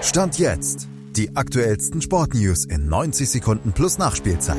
Stand jetzt. Die aktuellsten Sportnews in 90 Sekunden plus Nachspielzeit.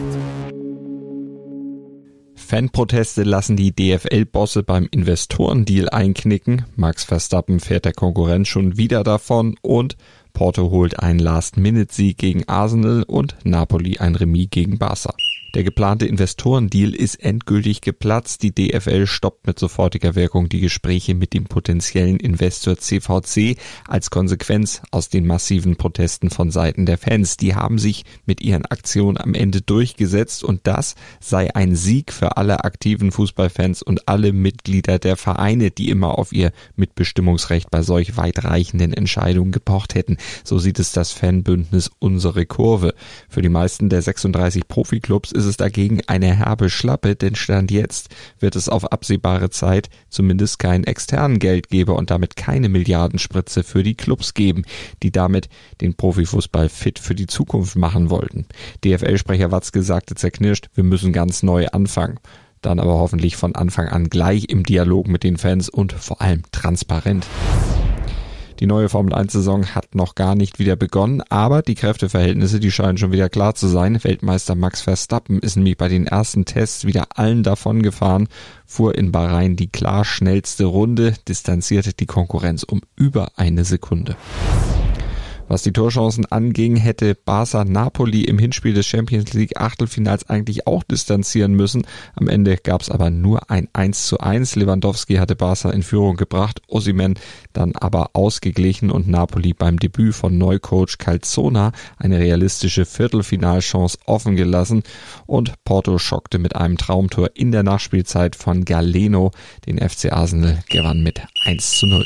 Fanproteste lassen die DFL-Bosse beim Investorendeal einknicken. Max Verstappen fährt der Konkurrenz schon wieder davon und Porto holt einen Last-Minute-Sieg gegen Arsenal und Napoli ein Remis gegen Barca. Der geplante Investorendeal ist endgültig geplatzt. Die DFL stoppt mit sofortiger Wirkung die Gespräche mit dem potenziellen Investor CVC als Konsequenz aus den massiven Protesten von Seiten der Fans. Die haben sich mit ihren Aktionen am Ende durchgesetzt und das sei ein Sieg für alle aktiven Fußballfans und alle Mitglieder der Vereine, die immer auf ihr Mitbestimmungsrecht bei solch weitreichenden Entscheidungen gepocht hätten. So sieht es das Fanbündnis Unsere Kurve. Für die meisten der 36 Profiklubs ist es dagegen eine herbe Schlappe, denn Stand jetzt wird es auf absehbare Zeit zumindest keinen externen Geldgeber und damit keine Milliardenspritze für die Clubs geben, die damit den Profifußball fit für die Zukunft machen wollten. DFL-Sprecher Watzke sagte zerknirscht, wir müssen ganz neu anfangen dann aber hoffentlich von Anfang an gleich im Dialog mit den Fans und vor allem transparent. Die neue Formel 1 Saison hat noch gar nicht wieder begonnen, aber die Kräfteverhältnisse, die scheinen schon wieder klar zu sein. Weltmeister Max Verstappen ist nämlich bei den ersten Tests wieder allen davon gefahren, fuhr in Bahrain die klar schnellste Runde, distanzierte die Konkurrenz um über eine Sekunde. Was die Torchancen anging, hätte Barca Napoli im Hinspiel des Champions League Achtelfinals eigentlich auch distanzieren müssen. Am Ende gab es aber nur ein 1 zu 1. Lewandowski hatte Barca in Führung gebracht, Osimen dann aber ausgeglichen und Napoli beim Debüt von Neucoach Calzona eine realistische Viertelfinalchance offen gelassen und Porto schockte mit einem Traumtor in der Nachspielzeit von Galeno. Den FC Arsenal gewann mit 1 zu 0.